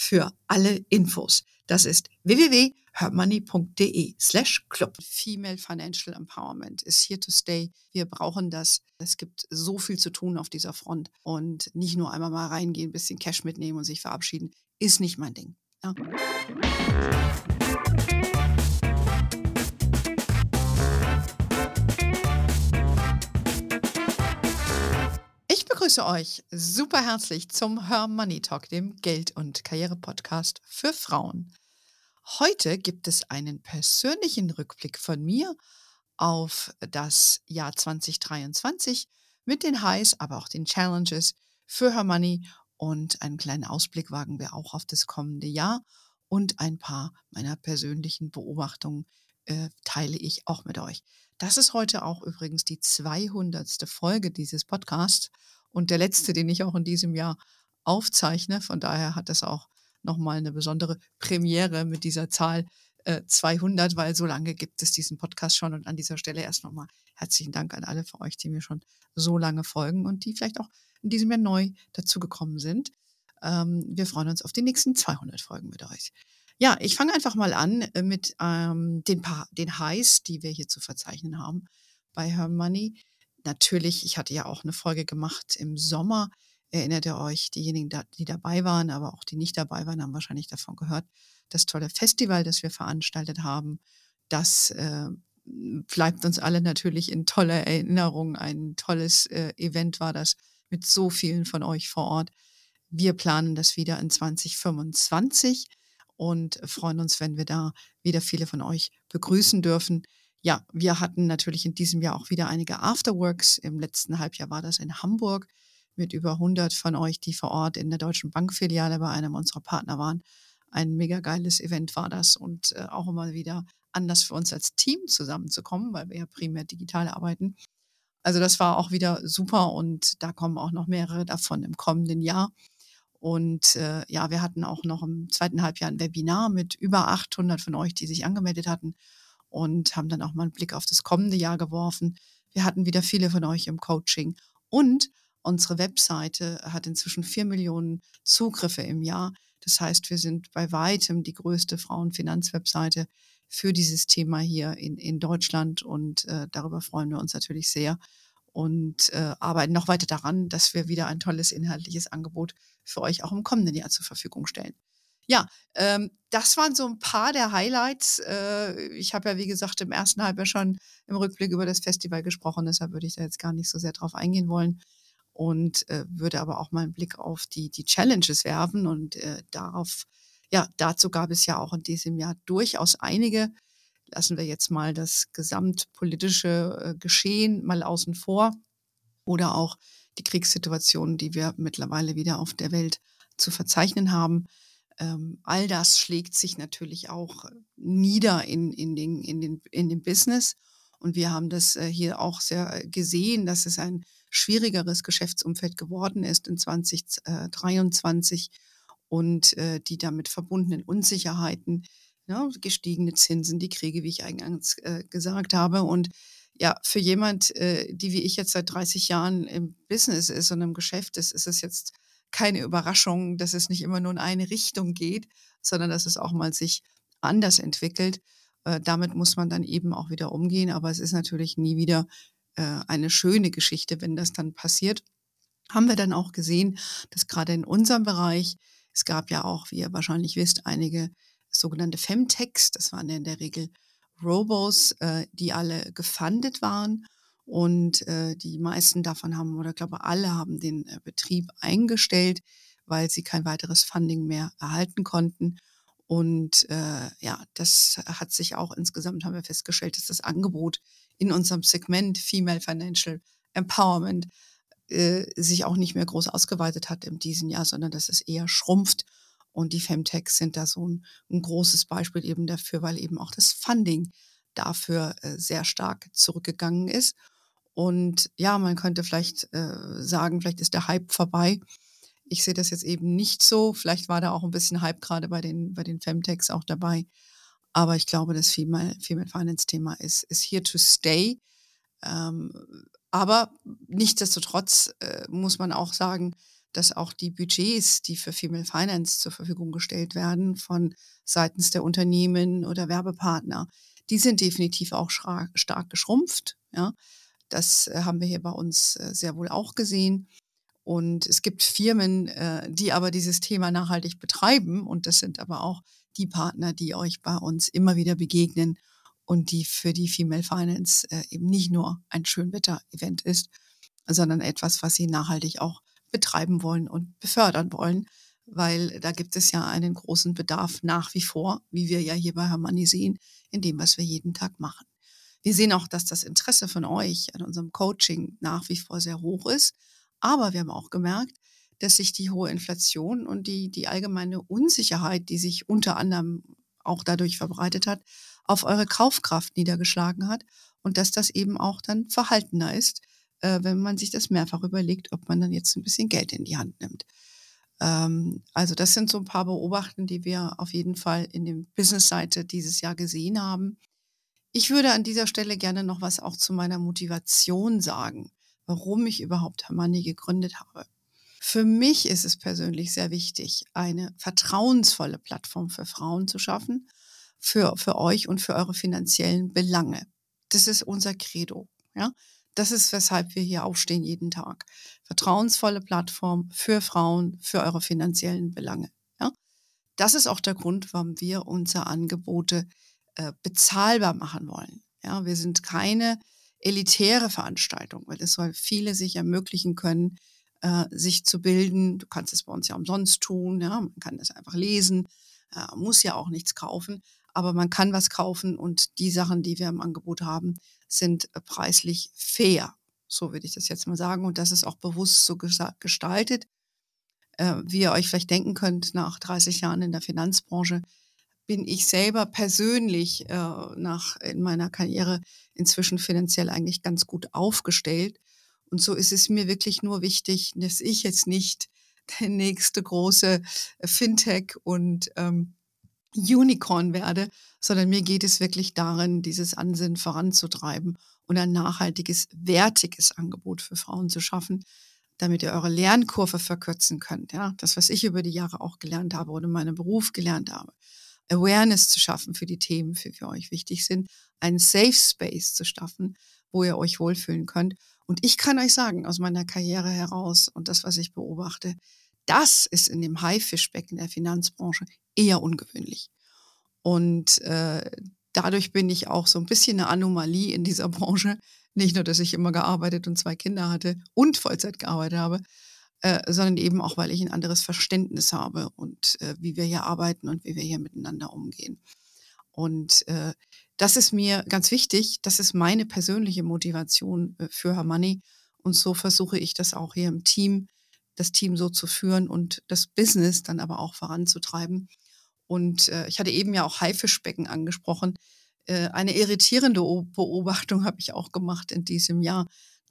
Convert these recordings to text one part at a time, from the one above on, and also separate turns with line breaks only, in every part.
für alle Infos. Das ist www.hermoney.de slash club. Female Financial Empowerment is here to stay. Wir brauchen das. Es gibt so viel zu tun auf dieser Front und nicht nur einmal mal reingehen, bisschen Cash mitnehmen und sich verabschieden, ist nicht mein Ding. Ja. Begrüße euch super herzlich zum Her Money Talk, dem Geld- und Karriere-Podcast für Frauen. Heute gibt es einen persönlichen Rückblick von mir auf das Jahr 2023 mit den Highs, aber auch den Challenges für Her Money und einen kleinen Ausblick wagen wir auch auf das kommende Jahr und ein paar meiner persönlichen Beobachtungen äh, teile ich auch mit euch. Das ist heute auch übrigens die 200. Folge dieses Podcasts und der letzte, den ich auch in diesem Jahr aufzeichne. Von daher hat das auch nochmal eine besondere Premiere mit dieser Zahl äh, 200, weil so lange gibt es diesen Podcast schon. Und an dieser Stelle erst nochmal herzlichen Dank an alle von euch, die mir schon so lange folgen und die vielleicht auch in diesem Jahr neu dazugekommen sind. Ähm, wir freuen uns auf die nächsten 200 Folgen mit euch. Ja, ich fange einfach mal an äh, mit ähm, den, paar, den Highs, die wir hier zu verzeichnen haben bei Her Money natürlich, ich hatte ja auch eine Folge gemacht im Sommer. Erinnert ihr euch, diejenigen, die dabei waren, aber auch die nicht dabei waren, haben wahrscheinlich davon gehört. Das tolle Festival, das wir veranstaltet haben, das äh, bleibt uns alle natürlich in toller Erinnerung. Ein tolles äh, Event war das mit so vielen von euch vor Ort. Wir planen das wieder in 2025 und freuen uns, wenn wir da wieder viele von euch begrüßen dürfen ja, wir hatten natürlich in diesem Jahr auch wieder einige Afterworks. Im letzten Halbjahr war das in Hamburg mit über 100 von euch, die vor Ort in der Deutschen Bankfiliale bei einem unserer Partner waren. Ein mega geiles Event war das und äh, auch immer wieder anders für uns als Team zusammenzukommen, weil wir ja primär digital arbeiten. Also das war auch wieder super und da kommen auch noch mehrere davon im kommenden Jahr. Und äh, ja, wir hatten auch noch im zweiten Halbjahr ein Webinar mit über 800 von euch, die sich angemeldet hatten und haben dann auch mal einen Blick auf das kommende Jahr geworfen. Wir hatten wieder viele von euch im Coaching und unsere Webseite hat inzwischen vier Millionen Zugriffe im Jahr. Das heißt, wir sind bei weitem die größte Frauenfinanzwebseite für dieses Thema hier in, in Deutschland und äh, darüber freuen wir uns natürlich sehr und äh, arbeiten noch weiter daran, dass wir wieder ein tolles inhaltliches Angebot für euch auch im kommenden Jahr zur Verfügung stellen. Ja, ähm, das waren so ein paar der Highlights. Äh, ich habe ja, wie gesagt, im ersten Halbjahr schon im Rückblick über das Festival gesprochen, deshalb würde ich da jetzt gar nicht so sehr drauf eingehen wollen und äh, würde aber auch mal einen Blick auf die, die Challenges werfen und äh, darauf, ja, dazu gab es ja auch in diesem Jahr durchaus einige. Lassen wir jetzt mal das gesamtpolitische äh, Geschehen mal außen vor oder auch die Kriegssituationen, die wir mittlerweile wieder auf der Welt zu verzeichnen haben ähm, all das schlägt sich natürlich auch nieder in, in, den, in, den, in dem Business. Und wir haben das äh, hier auch sehr gesehen, dass es ein schwierigeres Geschäftsumfeld geworden ist in 2023 und äh, die damit verbundenen Unsicherheiten, ja, ne, gestiegene Zinsen, die Kriege, wie ich eingangs äh, gesagt habe. Und ja, für jemand, äh, die wie ich jetzt seit 30 Jahren im Business ist und im Geschäft ist, ist es jetzt keine Überraschung, dass es nicht immer nur in eine Richtung geht, sondern dass es auch mal sich anders entwickelt. Äh, damit muss man dann eben auch wieder umgehen. Aber es ist natürlich nie wieder äh, eine schöne Geschichte, wenn das dann passiert. Haben wir dann auch gesehen, dass gerade in unserem Bereich, es gab ja auch, wie ihr wahrscheinlich wisst, einige sogenannte Femtechs, das waren ja in der Regel Robos, äh, die alle gefundet waren und äh, die meisten davon haben, oder glaube alle haben den äh, Betrieb eingestellt, weil sie kein weiteres Funding mehr erhalten konnten. Und äh, ja, das hat sich auch insgesamt, haben wir festgestellt, dass das Angebot in unserem Segment Female Financial Empowerment äh, sich auch nicht mehr groß ausgeweitet hat in diesem Jahr, sondern dass es eher schrumpft. Und die Femtechs sind da so ein, ein großes Beispiel eben dafür, weil eben auch das Funding dafür äh, sehr stark zurückgegangen ist. Und ja, man könnte vielleicht äh, sagen, vielleicht ist der Hype vorbei. Ich sehe das jetzt eben nicht so. Vielleicht war da auch ein bisschen Hype gerade bei den, bei den Femtechs auch dabei. Aber ich glaube, das Female, Female Finance Thema ist, ist here to stay. Ähm, aber nichtsdestotrotz äh, muss man auch sagen, dass auch die Budgets, die für Female Finance zur Verfügung gestellt werden von seitens der Unternehmen oder Werbepartner, die sind definitiv auch stark geschrumpft. Ja, das äh, haben wir hier bei uns äh, sehr wohl auch gesehen. Und es gibt Firmen, äh, die aber dieses Thema nachhaltig betreiben. Und das sind aber auch die Partner, die euch bei uns immer wieder begegnen und die für die Female Finance eben nicht nur ein Schönwetter-Event ist, sondern etwas, was sie nachhaltig auch betreiben wollen und befördern wollen, weil da gibt es ja einen großen Bedarf nach wie vor, wie wir ja hier bei Hermanni sehen, in dem, was wir jeden Tag machen. Wir sehen auch, dass das Interesse von euch an unserem Coaching nach wie vor sehr hoch ist. Aber wir haben auch gemerkt, dass sich die hohe Inflation und die, die allgemeine Unsicherheit, die sich unter anderem auch dadurch verbreitet hat, auf eure Kaufkraft niedergeschlagen hat und dass das eben auch dann verhaltener ist, äh, wenn man sich das mehrfach überlegt, ob man dann jetzt ein bisschen Geld in die Hand nimmt. Ähm, also das sind so ein paar Beobachten, die wir auf jeden Fall in dem Business-Seite dieses Jahr gesehen haben. Ich würde an dieser Stelle gerne noch was auch zu meiner Motivation sagen, warum ich überhaupt Hermanni gegründet habe. Für mich ist es persönlich sehr wichtig, eine vertrauensvolle Plattform für Frauen zu schaffen, für, für euch und für eure finanziellen Belange. Das ist unser Credo. Ja? Das ist, weshalb wir hier aufstehen jeden Tag. Vertrauensvolle Plattform für Frauen, für eure finanziellen Belange. Ja? Das ist auch der Grund, warum wir unsere Angebote äh, bezahlbar machen wollen. Ja, wir sind keine elitäre Veranstaltung, weil es soll viele sich ermöglichen können, äh, sich zu bilden. Du kannst es bei uns ja umsonst tun, ja, man kann es einfach lesen, äh, muss ja auch nichts kaufen, aber man kann was kaufen und die Sachen, die wir im Angebot haben, sind äh, preislich fair. So würde ich das jetzt mal sagen. Und das ist auch bewusst so gestaltet. Äh, wie ihr euch vielleicht denken könnt, nach 30 Jahren in der Finanzbranche bin ich selber persönlich äh, nach in meiner Karriere inzwischen finanziell eigentlich ganz gut aufgestellt. Und so ist es mir wirklich nur wichtig, dass ich jetzt nicht der nächste große Fintech und ähm, Unicorn werde, sondern mir geht es wirklich darin, dieses Ansinnen voranzutreiben und ein nachhaltiges, wertiges Angebot für Frauen zu schaffen, damit ihr eure Lernkurve verkürzen könnt. Ja, das, was ich über die Jahre auch gelernt habe oder in meinem Beruf gelernt habe. Awareness zu schaffen für die Themen, die für euch wichtig sind, einen Safe Space zu schaffen, wo ihr euch wohlfühlen könnt. Und ich kann euch sagen, aus meiner Karriere heraus und das, was ich beobachte, das ist in dem Haifischbecken der Finanzbranche eher ungewöhnlich. Und äh, dadurch bin ich auch so ein bisschen eine Anomalie in dieser Branche. Nicht nur, dass ich immer gearbeitet und zwei Kinder hatte und Vollzeit gearbeitet habe, äh, sondern eben auch, weil ich ein anderes Verständnis habe und äh, wie wir hier arbeiten und wie wir hier miteinander umgehen. Und äh, das ist mir ganz wichtig. Das ist meine persönliche Motivation äh, für Her Money. Und so versuche ich das auch hier im Team das Team so zu führen und das Business dann aber auch voranzutreiben. Und äh, ich hatte eben ja auch Haifischbecken angesprochen. Äh, eine irritierende Beobachtung habe ich auch gemacht in diesem Jahr,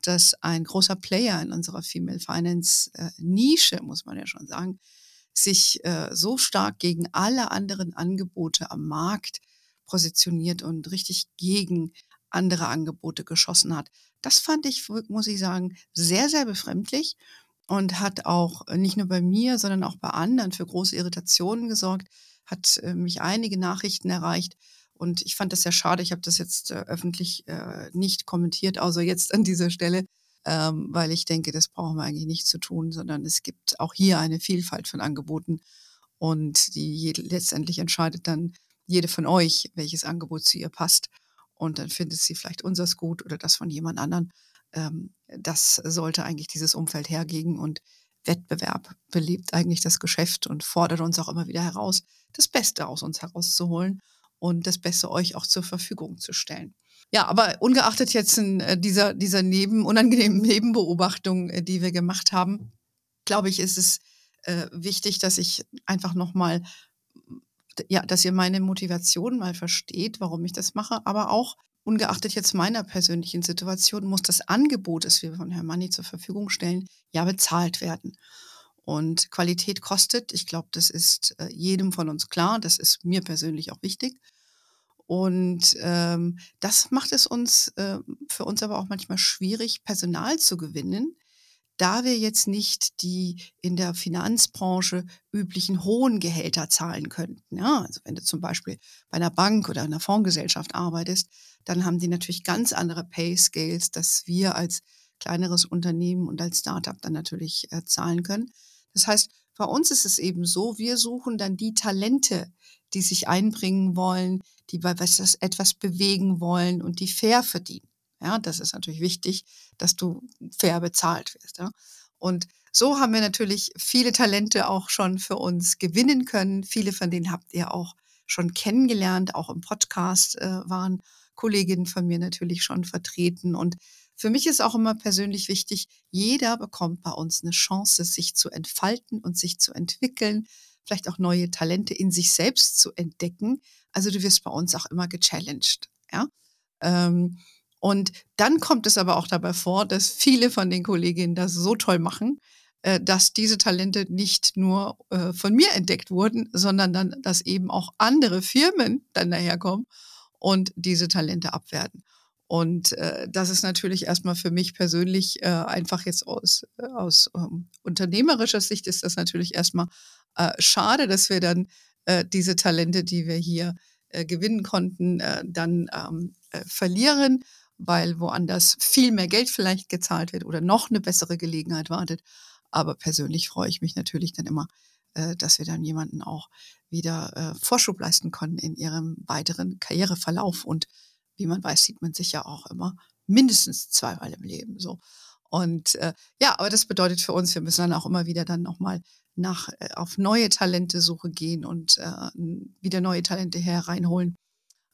dass ein großer Player in unserer Female Finance äh, Nische, muss man ja schon sagen, sich äh, so stark gegen alle anderen Angebote am Markt positioniert und richtig gegen andere Angebote geschossen hat. Das fand ich, muss ich sagen, sehr, sehr befremdlich und hat auch nicht nur bei mir, sondern auch bei anderen für große Irritationen gesorgt, hat äh, mich einige Nachrichten erreicht. Und ich fand das sehr schade. Ich habe das jetzt äh, öffentlich äh, nicht kommentiert, außer jetzt an dieser Stelle, ähm, weil ich denke, das brauchen wir eigentlich nicht zu tun, sondern es gibt auch hier eine Vielfalt von Angeboten. Und die letztendlich entscheidet dann jede von euch, welches Angebot zu ihr passt. Und dann findet sie vielleicht unseres gut oder das von jemand anderen ähm, das sollte eigentlich dieses Umfeld hergeben und Wettbewerb belebt eigentlich das Geschäft und fordert uns auch immer wieder heraus, das Beste aus uns herauszuholen und das Beste euch auch zur Verfügung zu stellen. Ja, aber ungeachtet jetzt äh, dieser, dieser neben, unangenehmen Nebenbeobachtung, äh, die wir gemacht haben, glaube ich, ist es äh, wichtig, dass ich einfach nochmal, ja, dass ihr meine Motivation mal versteht, warum ich das mache, aber auch ungeachtet jetzt meiner persönlichen Situation muss das Angebot, das wir von Herrn Manni zur Verfügung stellen, ja bezahlt werden. Und Qualität kostet. Ich glaube, das ist äh, jedem von uns klar. Das ist mir persönlich auch wichtig. Und ähm, das macht es uns äh, für uns aber auch manchmal schwierig, Personal zu gewinnen, da wir jetzt nicht die in der Finanzbranche üblichen hohen Gehälter zahlen könnten. Ja, also wenn du zum Beispiel bei einer Bank oder einer Fondsgesellschaft arbeitest, dann haben die natürlich ganz andere Pay Scales, dass wir als kleineres Unternehmen und als Startup dann natürlich äh, zahlen können. Das heißt, bei uns ist es eben so, wir suchen dann die Talente, die sich einbringen wollen, die bei was etwas bewegen wollen und die fair verdienen. Ja, das ist natürlich wichtig, dass du fair bezahlt wirst. Ja. Und so haben wir natürlich viele Talente auch schon für uns gewinnen können. Viele von denen habt ihr auch schon kennengelernt, auch im Podcast äh, waren Kolleginnen von mir natürlich schon vertreten. Und für mich ist auch immer persönlich wichtig, jeder bekommt bei uns eine Chance, sich zu entfalten und sich zu entwickeln, vielleicht auch neue Talente in sich selbst zu entdecken. Also du wirst bei uns auch immer gechallenged. Ja? Ähm, und dann kommt es aber auch dabei vor, dass viele von den Kolleginnen das so toll machen, äh, dass diese Talente nicht nur äh, von mir entdeckt wurden, sondern dann, dass eben auch andere Firmen dann daherkommen und diese Talente abwerten. Und äh, das ist natürlich erstmal für mich persönlich äh, einfach jetzt aus, äh, aus ähm, unternehmerischer Sicht ist das natürlich erstmal äh, schade, dass wir dann äh, diese Talente, die wir hier äh, gewinnen konnten, äh, dann ähm, äh, verlieren, weil woanders viel mehr Geld vielleicht gezahlt wird oder noch eine bessere Gelegenheit wartet. Aber persönlich freue ich mich natürlich dann immer, äh, dass wir dann jemanden auch wieder äh, Vorschub leisten können in ihrem weiteren Karriereverlauf und wie man weiß, sieht man sich ja auch immer mindestens zweimal im Leben so. Und äh, ja, aber das bedeutet für uns, wir müssen dann auch immer wieder dann nochmal nach äh, auf neue Talente Suche gehen und äh, wieder neue Talente hereinholen.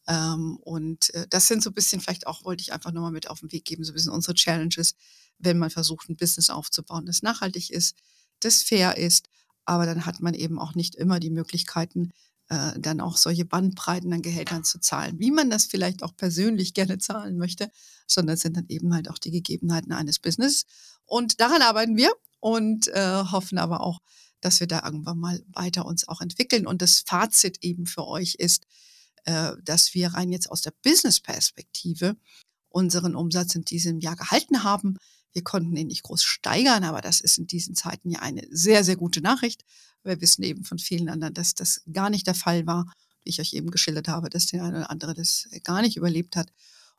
Ähm, und äh, das sind so ein bisschen, vielleicht auch wollte ich einfach nochmal mit auf den Weg geben, so ein bisschen unsere Challenges, wenn man versucht, ein Business aufzubauen, das nachhaltig ist, das fair ist, aber dann hat man eben auch nicht immer die Möglichkeiten, äh, dann auch solche Bandbreiten an Gehältern zu zahlen, wie man das vielleicht auch persönlich gerne zahlen möchte, sondern sind dann eben halt auch die Gegebenheiten eines Business. Und daran arbeiten wir und äh, hoffen aber auch, dass wir da irgendwann mal weiter uns auch entwickeln. Und das Fazit eben für euch ist, äh, dass wir rein jetzt aus der Business-Perspektive unseren Umsatz in diesem Jahr gehalten haben. Wir konnten ihn nicht groß steigern, aber das ist in diesen Zeiten ja eine sehr, sehr gute Nachricht. Wir wissen eben von vielen anderen, dass das gar nicht der Fall war. Wie ich euch eben geschildert habe, dass der eine oder andere das gar nicht überlebt hat.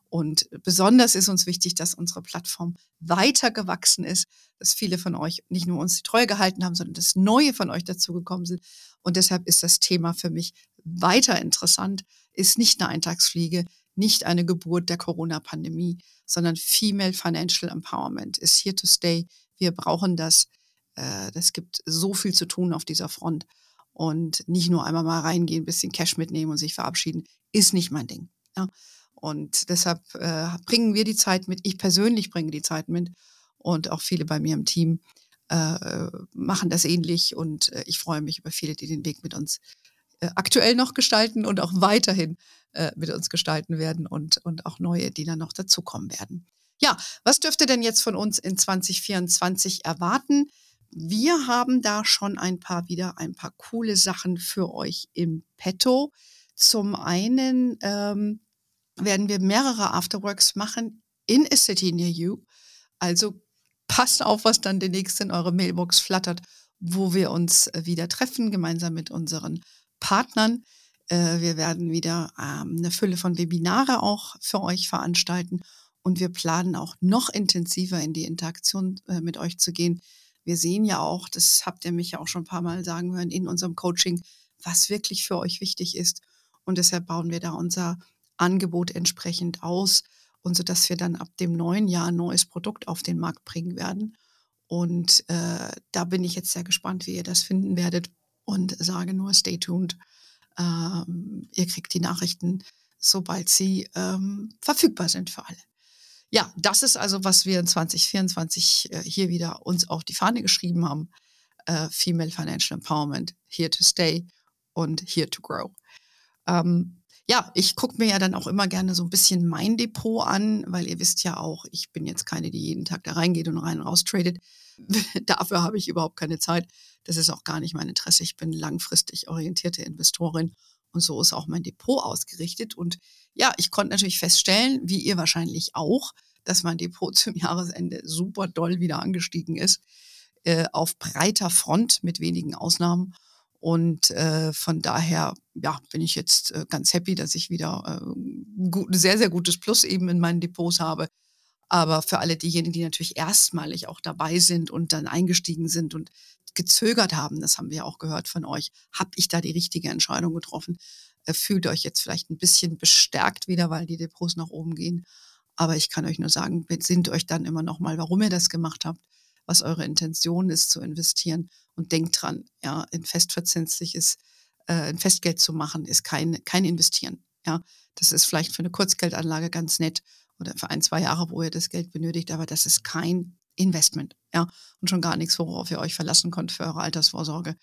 Und besonders ist uns wichtig, dass unsere Plattform weiter gewachsen ist, dass viele von euch nicht nur uns die Treue gehalten haben, sondern dass neue von euch dazugekommen sind. Und deshalb ist das Thema für mich weiter interessant, ist nicht eine Eintagsfliege, nicht eine Geburt der Corona-Pandemie, sondern Female Financial Empowerment ist here to stay. Wir brauchen das. Äh, das gibt so viel zu tun auf dieser Front. Und nicht nur einmal mal reingehen, ein bisschen Cash mitnehmen und sich verabschieden, ist nicht mein Ding. Ja. Und deshalb äh, bringen wir die Zeit mit. Ich persönlich bringe die Zeit mit. Und auch viele bei mir im Team äh, machen das ähnlich. Und äh, ich freue mich über viele, die den Weg mit uns äh, aktuell noch gestalten und auch weiterhin äh, mit uns gestalten werden und, und auch neue, die dann noch dazukommen werden. Ja, was dürft ihr denn jetzt von uns in 2024 erwarten? Wir haben da schon ein paar wieder ein paar coole Sachen für euch im Petto. Zum einen ähm, werden wir mehrere Afterworks machen in a city near you. Also passt auf, was dann demnächst in eure Mailbox flattert, wo wir uns äh, wieder treffen, gemeinsam mit unseren Partnern. Äh, wir werden wieder ähm, eine Fülle von Webinare auch für euch veranstalten und wir planen auch noch intensiver in die Interaktion äh, mit euch zu gehen wir sehen ja auch, das habt ihr mich ja auch schon ein paar Mal sagen hören in unserem Coaching, was wirklich für euch wichtig ist. Und deshalb bauen wir da unser Angebot entsprechend aus und so dass wir dann ab dem neuen Jahr ein neues Produkt auf den Markt bringen werden. Und äh, da bin ich jetzt sehr gespannt, wie ihr das finden werdet und sage nur, stay tuned. Ähm, ihr kriegt die Nachrichten, sobald sie ähm, verfügbar sind für alle. Ja, das ist also, was wir in 2024 äh, hier wieder uns auf die Fahne geschrieben haben. äh, Female Financial Empowerment, Here to Stay und Here to Grow. Ähm, ja, ich gucke mir ja dann auch immer gerne so ein bisschen mein Depot an, weil ihr wisst ja auch, ich bin jetzt keine, die jeden Tag da reingeht und rein und raus tradet. Dafür habe ich überhaupt keine Zeit. Das ist auch gar nicht mein Interesse. Ich bin langfristig orientierte Investorin und so ist auch mein Depot ausgerichtet. Und ja, ich konnte natürlich feststellen, wie ihr wahrscheinlich auch, dass mein Depot zum Jahresende super doll wieder angestiegen ist, äh, auf breiter Front mit wenigen Ausnahmen. Und äh, von daher ja, bin ich jetzt äh, ganz happy, dass ich wieder äh, gut, sehr, sehr gutes Plus eben in meinen Depots habe. Aber für alle diejenigen, die natürlich erstmalig auch dabei sind und dann eingestiegen sind und gezögert haben, das haben wir auch gehört von euch, habe ich da die richtige Entscheidung getroffen. Äh, fühlt euch jetzt vielleicht ein bisschen bestärkt wieder, weil die Depots nach oben gehen. Aber ich kann euch nur sagen, besinnt euch dann immer noch mal, warum ihr das gemacht habt, was eure Intention ist zu investieren und denkt dran, ja, ein festverzinsliches, äh, ein Festgeld zu machen, ist kein, kein Investieren. Ja, das ist vielleicht für eine Kurzgeldanlage ganz nett oder für ein, zwei Jahre, wo ihr das Geld benötigt, aber das ist kein Investment, ja, und schon gar nichts, worauf ihr euch verlassen könnt für eure Altersvorsorge.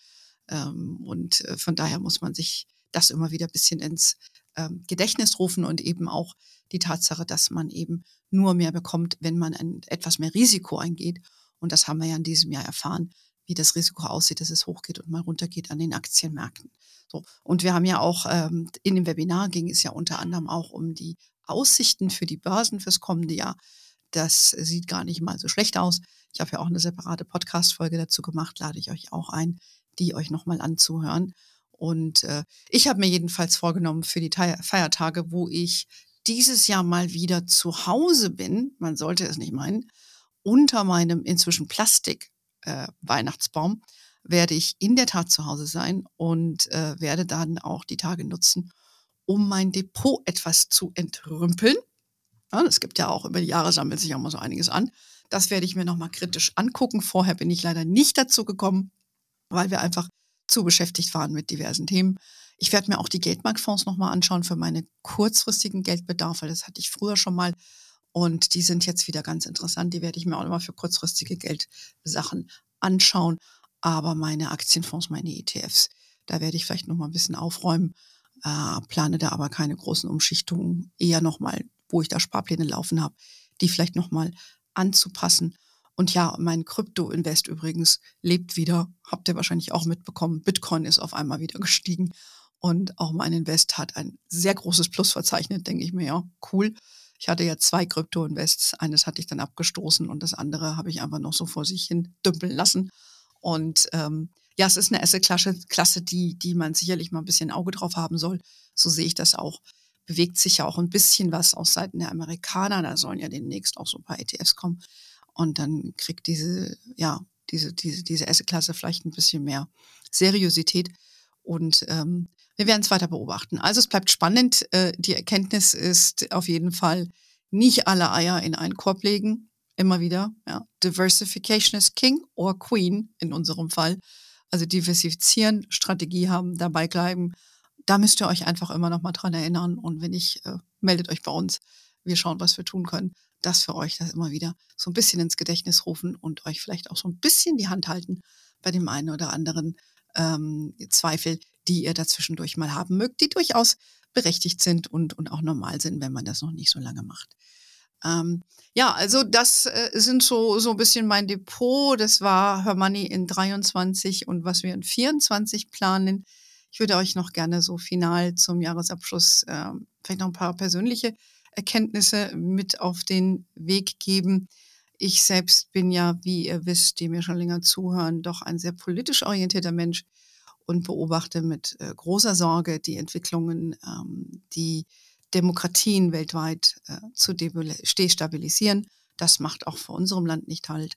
Ähm, und äh, von daher muss man sich das immer wieder ein bisschen ins ähm, Gedächtnis rufen und eben auch die Tatsache, dass man eben nur mehr bekommt, wenn man ein, etwas mehr Risiko eingeht. Und das haben wir ja in diesem Jahr erfahren, wie das Risiko aussieht, dass es hochgeht und mal runtergeht an den Aktienmärkten. So. Und wir haben ja auch ähm, in dem Webinar ging es ja unter anderem auch um die Aussichten für die Börsen fürs kommende Jahr. Das sieht gar nicht mal so schlecht aus. Ich habe ja auch eine separate Podcast-Folge dazu gemacht, lade ich euch auch ein, die euch nochmal anzuhören. Und äh, ich habe mir jedenfalls vorgenommen für die Feiertage, wo ich dieses Jahr mal wieder zu Hause bin, man sollte es nicht meinen, unter meinem inzwischen Plastik äh, werde ich in der Tat zu Hause sein und äh, werde dann auch die Tage nutzen, um mein Depot etwas zu entrümpeln. Ja, es gibt ja auch über die Jahre sammelt sich auch mal so einiges an. Das werde ich mir nochmal kritisch angucken. Vorher bin ich leider nicht dazu gekommen, weil wir einfach zu beschäftigt waren mit diversen Themen. Ich werde mir auch die Geldmarktfonds nochmal anschauen für meine kurzfristigen Geldbedarfe. Das hatte ich früher schon mal. Und die sind jetzt wieder ganz interessant. Die werde ich mir auch immer für kurzfristige Geldsachen anschauen. Aber meine Aktienfonds, meine ETFs, da werde ich vielleicht nochmal ein bisschen aufräumen. Äh, plane da aber keine großen Umschichtungen. Eher nochmal, wo ich da Sparpläne laufen habe, die vielleicht nochmal anzupassen. Und ja, mein Krypto-Invest übrigens lebt wieder. Habt ihr wahrscheinlich auch mitbekommen. Bitcoin ist auf einmal wieder gestiegen. Und auch mein Invest hat ein sehr großes Plus verzeichnet, denke ich mir, ja, cool. Ich hatte ja zwei Krypto-Invests. Eines hatte ich dann abgestoßen und das andere habe ich einfach noch so vor sich hin dümpeln lassen. Und ähm, ja, es ist eine Asset-Klasse, Klasse, die, die man sicherlich mal ein bisschen Auge drauf haben soll. So sehe ich das auch. Bewegt sich ja auch ein bisschen was aus Seiten der Amerikaner. Da sollen ja demnächst auch so ein paar ETFs kommen. Und dann kriegt diese, ja, diese, diese, diese Asset-Klasse vielleicht ein bisschen mehr Seriosität. Und ähm, wir werden es weiter beobachten. Also es bleibt spannend. Äh, die Erkenntnis ist auf jeden Fall, nicht alle Eier in einen Korb legen. Immer wieder. Ja. Diversification is King or Queen in unserem Fall. Also diversifizieren, Strategie haben, dabei bleiben. Da müsst ihr euch einfach immer noch mal dran erinnern. Und wenn nicht, äh, meldet euch bei uns. Wir schauen, was wir tun können. Das für euch das immer wieder so ein bisschen ins Gedächtnis rufen und euch vielleicht auch so ein bisschen die Hand halten bei dem einen oder anderen ähm, Zweifel, die ihr dazwischendurch mal haben mögt, die durchaus berechtigt sind und, und auch normal sind, wenn man das noch nicht so lange macht. Ähm, ja, also das äh, sind so, so ein bisschen mein Depot. Das war Her Money in 23 und was wir in 24 planen. Ich würde euch noch gerne so final zum Jahresabschluss äh, vielleicht noch ein paar persönliche Erkenntnisse mit auf den Weg geben. Ich selbst bin ja, wie ihr wisst, die mir schon länger zuhören, doch ein sehr politisch orientierter Mensch und beobachte mit äh, großer Sorge die Entwicklungen, ähm, die Demokratien weltweit äh, zu destabilisieren. Das macht auch vor unserem Land nicht halt.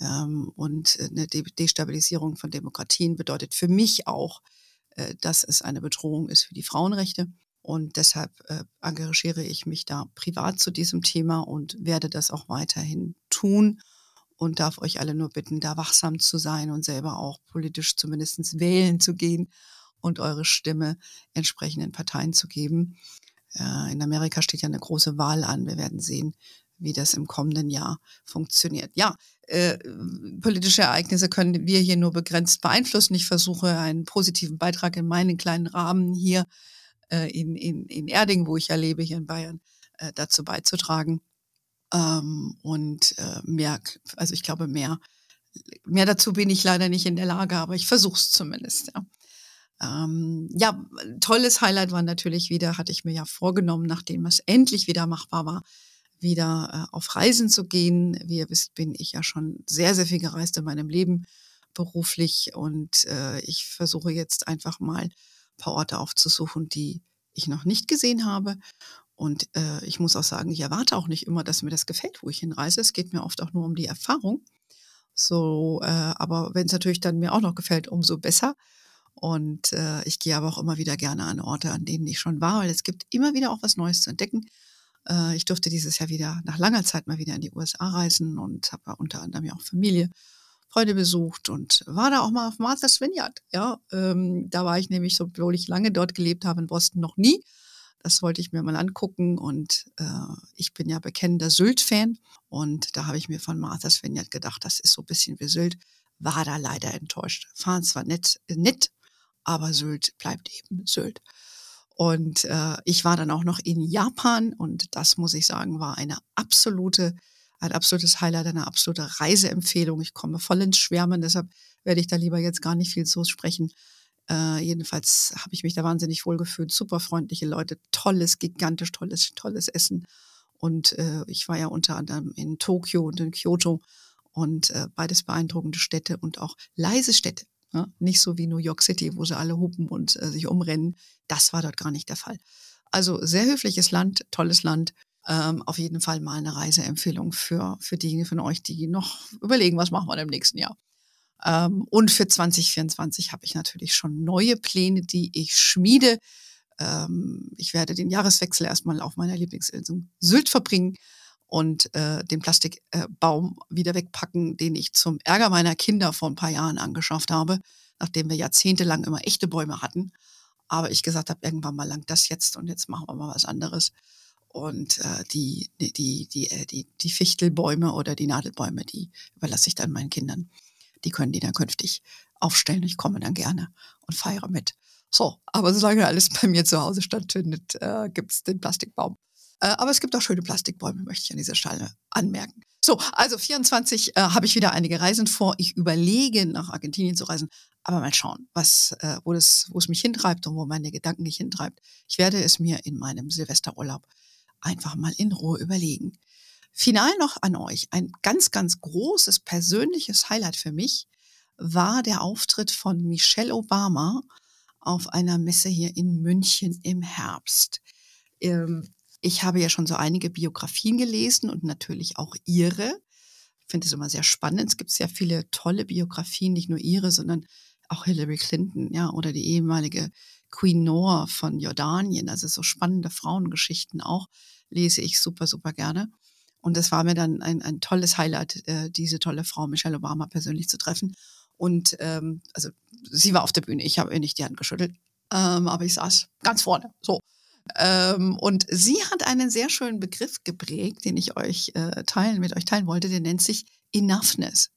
Ähm, und äh, eine De Destabilisierung von Demokratien bedeutet für mich auch, dass es eine Bedrohung ist für die Frauenrechte. Und deshalb engagiere ich mich da privat zu diesem Thema und werde das auch weiterhin tun und darf euch alle nur bitten, da wachsam zu sein und selber auch politisch zumindest wählen zu gehen und eure Stimme entsprechenden Parteien zu geben. Äh, in Amerika steht ja eine große Wahl an. Wir werden sehen, wie das im kommenden Jahr funktioniert. Ja, äh, politische Ereignisse können wir hier nur begrenzt beeinflussen. Ich versuche einen positiven Beitrag in meinen kleinen Rahmen hier äh, in, in, in Erding, wo ich ja lebe, hier in Bayern, äh, dazu beizutragen. Ähm, und äh, mehr, also ich glaube, mehr, mehr dazu bin ich leider nicht in der Lage, aber ich versuche es zumindest. Ja. Ähm, ja, tolles Highlight war natürlich wieder, hatte ich mir ja vorgenommen, nachdem es endlich wieder machbar war, wieder äh, auf Reisen zu gehen. Wie ihr wisst, bin ich ja schon sehr, sehr viel gereist in meinem Leben beruflich und äh, ich versuche jetzt einfach mal ein paar Orte aufzusuchen, die ich noch nicht gesehen habe. Und äh, ich muss auch sagen, ich erwarte auch nicht immer, dass mir das gefällt, wo ich hinreise. Es geht mir oft auch nur um die Erfahrung. So, äh, aber wenn es natürlich dann mir auch noch gefällt, umso besser. Und äh, ich gehe aber auch immer wieder gerne an Orte, an denen ich schon war, weil es gibt immer wieder auch was Neues zu entdecken. Äh, ich durfte dieses Jahr wieder nach langer Zeit mal wieder in die USA reisen und habe unter anderem ja auch Familie, Freunde besucht und war da auch mal auf Martha's Vineyard. Ja, ähm, da war ich nämlich, obwohl ich lange dort gelebt habe in Boston, noch nie. Das wollte ich mir mal angucken und äh, ich bin ja bekennender Sylt-Fan und da habe ich mir von Martha's Vineyard gedacht, das ist so ein bisschen wie Sylt. War da leider enttäuscht. Fahren zwar nett, nett, aber Sylt bleibt eben Sylt. Und äh, ich war dann auch noch in Japan und das muss ich sagen, war eine absolute, ein absolutes Highlight, eine absolute Reiseempfehlung. Ich komme voll ins Schwärmen, deshalb werde ich da lieber jetzt gar nicht viel zu sprechen. Äh, jedenfalls habe ich mich da wahnsinnig wohl gefühlt. Super freundliche Leute, tolles, gigantisch tolles, tolles Essen. Und äh, ich war ja unter anderem in Tokio und in Kyoto und äh, beides beeindruckende Städte und auch leise Städte. Ja? Nicht so wie New York City, wo sie alle hupen und äh, sich umrennen. Das war dort gar nicht der Fall. Also sehr höfliches Land, tolles Land. Ähm, auf jeden Fall mal eine Reiseempfehlung für, für diejenigen von euch, die noch überlegen, was machen wir im nächsten Jahr. Ähm, und für 2024 habe ich natürlich schon neue Pläne, die ich schmiede. Ähm, ich werde den Jahreswechsel erstmal auf meiner Lieblingsinsel Sylt verbringen und äh, den Plastikbaum äh, wieder wegpacken, den ich zum Ärger meiner Kinder vor ein paar Jahren angeschafft habe, nachdem wir jahrzehntelang immer echte Bäume hatten. Aber ich gesagt habe, irgendwann mal lang das jetzt und jetzt machen wir mal was anderes. Und äh, die, die, die, die, äh, die, die Fichtelbäume oder die Nadelbäume, die überlasse ich dann meinen Kindern. Die können die dann künftig aufstellen. Ich komme dann gerne und feiere mit. So, aber solange alles bei mir zu Hause stattfindet, äh, gibt es den Plastikbaum. Äh, aber es gibt auch schöne Plastikbäume, möchte ich an dieser Stelle anmerken. So, also 24 äh, habe ich wieder einige Reisen vor. Ich überlege, nach Argentinien zu reisen. Aber mal schauen, was, äh, wo, das, wo es mich hintreibt und wo meine Gedanken mich hintreibt. Ich werde es mir in meinem Silvesterurlaub einfach mal in Ruhe überlegen. Final noch an euch. Ein ganz, ganz großes persönliches Highlight für mich war der Auftritt von Michelle Obama auf einer Messe hier in München im Herbst. Ähm, ich habe ja schon so einige Biografien gelesen und natürlich auch ihre. Ich finde es immer sehr spannend. Es gibt sehr viele tolle Biografien, nicht nur ihre, sondern auch Hillary Clinton, ja, oder die ehemalige Queen Noor von Jordanien. Also so spannende Frauengeschichten auch lese ich super, super gerne. Und es war mir dann ein, ein tolles Highlight, äh, diese tolle Frau Michelle Obama persönlich zu treffen. Und ähm, also sie war auf der Bühne, ich habe ihr nicht die Hand geschüttelt, ähm, aber ich saß ganz vorne. So. Ähm, und sie hat einen sehr schönen Begriff geprägt, den ich euch äh, teilen, mit euch teilen wollte, der nennt sich Enoughness.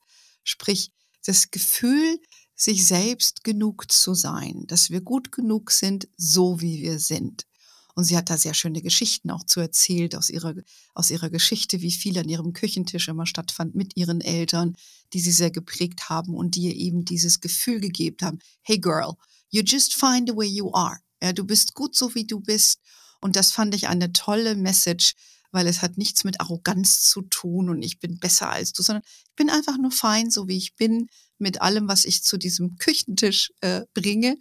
Sprich, das Gefühl, sich selbst genug zu sein, dass wir gut genug sind, so wie wir sind. Und sie hat da sehr schöne Geschichten auch zu erzählt aus ihrer, aus ihrer Geschichte, wie viel an ihrem Küchentisch immer stattfand mit ihren Eltern, die sie sehr geprägt haben und die ihr eben dieses Gefühl gegeben haben, hey girl, you just find the way you are. Ja, du bist gut so, wie du bist. Und das fand ich eine tolle Message, weil es hat nichts mit Arroganz zu tun und ich bin besser als du, sondern ich bin einfach nur fein, so wie ich bin, mit allem, was ich zu diesem Küchentisch äh, bringe.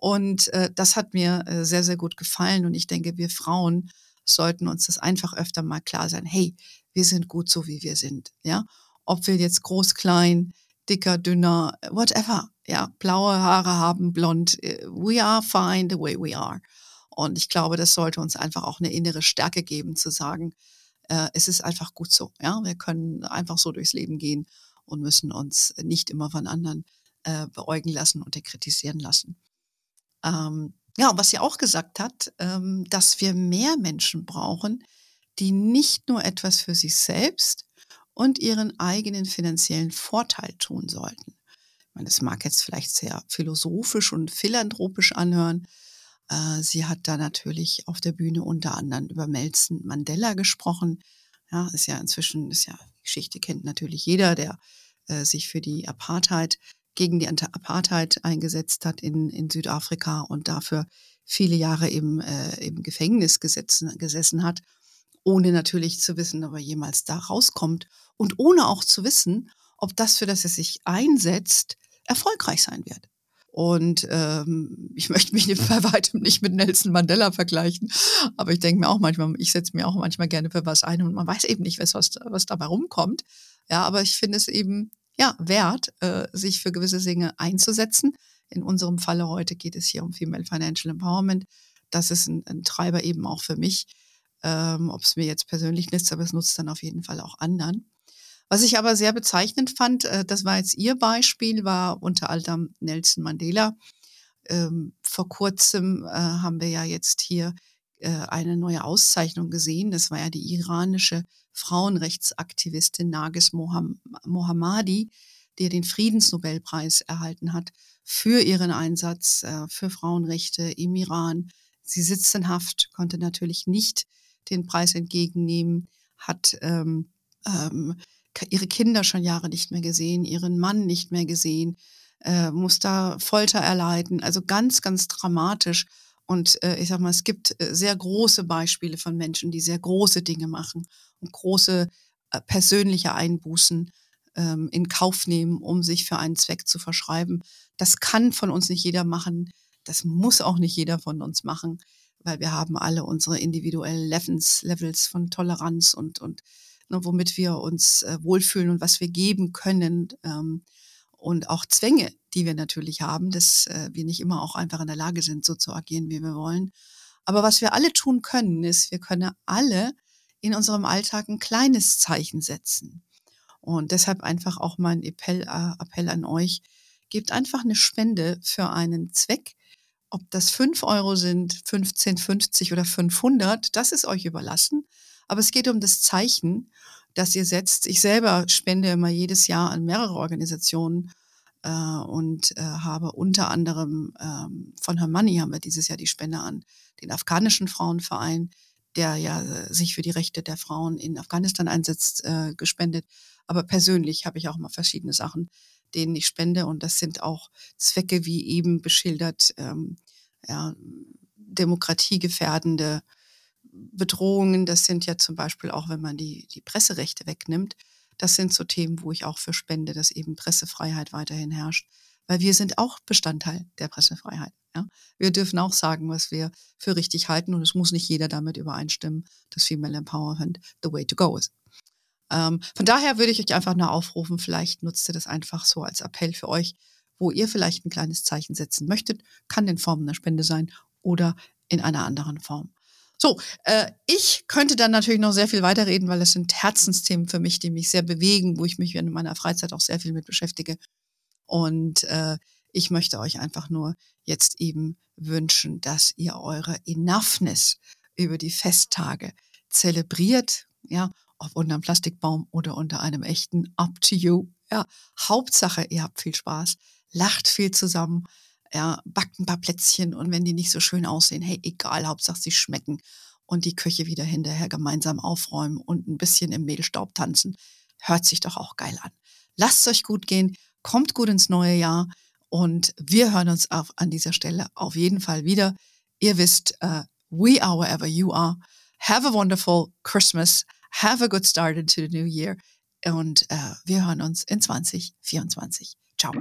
Und äh, das hat mir äh, sehr, sehr gut gefallen. Und ich denke, wir Frauen sollten uns das einfach öfter mal klar sein. Hey, wir sind gut so, wie wir sind. Ja, ob wir jetzt groß, klein, dicker, dünner, whatever ja, blaue Haare haben, blond. Äh, we are fine the way we are. Und ich glaube, das sollte uns einfach auch eine innere Stärke geben, zu sagen, äh, es ist einfach gut so. Ja, wir können einfach so durchs Leben gehen und müssen uns nicht immer von anderen äh, beäugen lassen und kritisieren lassen. Ähm, ja, und was sie auch gesagt hat, ähm, dass wir mehr Menschen brauchen, die nicht nur etwas für sich selbst und ihren eigenen finanziellen Vorteil tun sollten. Ich meine, das mag jetzt vielleicht sehr philosophisch und philanthropisch anhören. Äh, sie hat da natürlich auf der Bühne unter anderem über Nelson Mandela gesprochen. Ja, ist ja inzwischen, ist ja, Geschichte kennt natürlich jeder, der äh, sich für die Apartheid, gegen die Apartheid eingesetzt hat in, in Südafrika und dafür viele Jahre im, äh, im Gefängnis gesetzen, gesessen hat, ohne natürlich zu wissen, ob er jemals da rauskommt und ohne auch zu wissen, ob das, für das er sich einsetzt, erfolgreich sein wird. Und ähm, ich möchte mich bei weitem nicht mit Nelson Mandela vergleichen, aber ich denke mir auch manchmal, ich setze mir auch manchmal gerne für was ein und man weiß eben nicht, was, was dabei rumkommt. Ja, aber ich finde es eben ja wert, äh, sich für gewisse Dinge einzusetzen. In unserem Falle heute geht es hier um Female Financial Empowerment. Das ist ein, ein Treiber eben auch für mich. Ähm, Ob es mir jetzt persönlich nützt, aber es nutzt dann auf jeden Fall auch anderen. Was ich aber sehr bezeichnend fand, äh, das war jetzt Ihr Beispiel, war unter anderem Nelson Mandela. Ähm, vor kurzem äh, haben wir ja jetzt hier äh, eine neue Auszeichnung gesehen. Das war ja die iranische Frauenrechtsaktivistin Nagis Mohammadi, die den Friedensnobelpreis erhalten hat für ihren Einsatz für Frauenrechte im Iran. Sie sitzt in Haft, konnte natürlich nicht den Preis entgegennehmen, hat ähm, ähm, ihre Kinder schon Jahre nicht mehr gesehen, ihren Mann nicht mehr gesehen, äh, muss da Folter erleiden. Also ganz, ganz dramatisch. Und äh, ich sag mal, es gibt äh, sehr große Beispiele von Menschen, die sehr große Dinge machen große äh, persönliche Einbußen ähm, in Kauf nehmen, um sich für einen Zweck zu verschreiben. Das kann von uns nicht jeder machen. Das muss auch nicht jeder von uns machen, weil wir haben alle unsere individuellen Levels, Levels von Toleranz und, und ne, womit wir uns äh, wohlfühlen und was wir geben können. Ähm, und auch Zwänge, die wir natürlich haben, dass äh, wir nicht immer auch einfach in der Lage sind, so zu agieren, wie wir wollen. Aber was wir alle tun können, ist, wir können alle in unserem Alltag ein kleines Zeichen setzen. Und deshalb einfach auch mein Appell, äh, Appell an euch, gebt einfach eine Spende für einen Zweck. Ob das 5 Euro sind, 15, 50 oder 500, das ist euch überlassen. Aber es geht um das Zeichen, das ihr setzt. Ich selber spende immer jedes Jahr an mehrere Organisationen äh, und äh, habe unter anderem ähm, von Hermanni haben wir dieses Jahr die Spende an den afghanischen Frauenverein, der ja äh, sich für die Rechte der Frauen in Afghanistan einsetzt, äh, gespendet. Aber persönlich habe ich auch mal verschiedene Sachen, denen ich spende. Und das sind auch Zwecke, wie eben beschildert, ähm, ja, demokratiegefährdende Bedrohungen, das sind ja zum Beispiel auch, wenn man die, die Presserechte wegnimmt, das sind so Themen, wo ich auch für spende, dass eben Pressefreiheit weiterhin herrscht, weil wir sind auch Bestandteil der Pressefreiheit. Ja? Wir dürfen auch sagen, was wir für richtig halten und es muss nicht jeder damit übereinstimmen, dass Female Empowerment the way to go ist. Ähm, von daher würde ich euch einfach nur aufrufen, vielleicht nutzt ihr das einfach so als Appell für euch, wo ihr vielleicht ein kleines Zeichen setzen möchtet, kann in Form einer Spende sein oder in einer anderen Form. So, äh, ich könnte dann natürlich noch sehr viel weiterreden, weil das sind Herzensthemen für mich, die mich sehr bewegen, wo ich mich in meiner Freizeit auch sehr viel mit beschäftige. Und äh, ich möchte euch einfach nur jetzt eben wünschen, dass ihr eure Enoughness über die Festtage zelebriert, ja, ob unter einem Plastikbaum oder unter einem echten, up to you. Ja, Hauptsache, ihr habt viel Spaß, lacht viel zusammen, ja, backt ein paar Plätzchen und wenn die nicht so schön aussehen, hey, egal, Hauptsache sie schmecken und die Küche wieder hinterher gemeinsam aufräumen und ein bisschen im Mehlstaub tanzen. Hört sich doch auch geil an. Lasst es euch gut gehen, kommt gut ins neue Jahr und wir hören uns auf, an dieser Stelle auf jeden Fall wieder. Ihr wisst, uh, we are wherever you are. Have a wonderful Christmas. Have a good start into the new year. Und uh, wir hören uns in 2024. Ciao.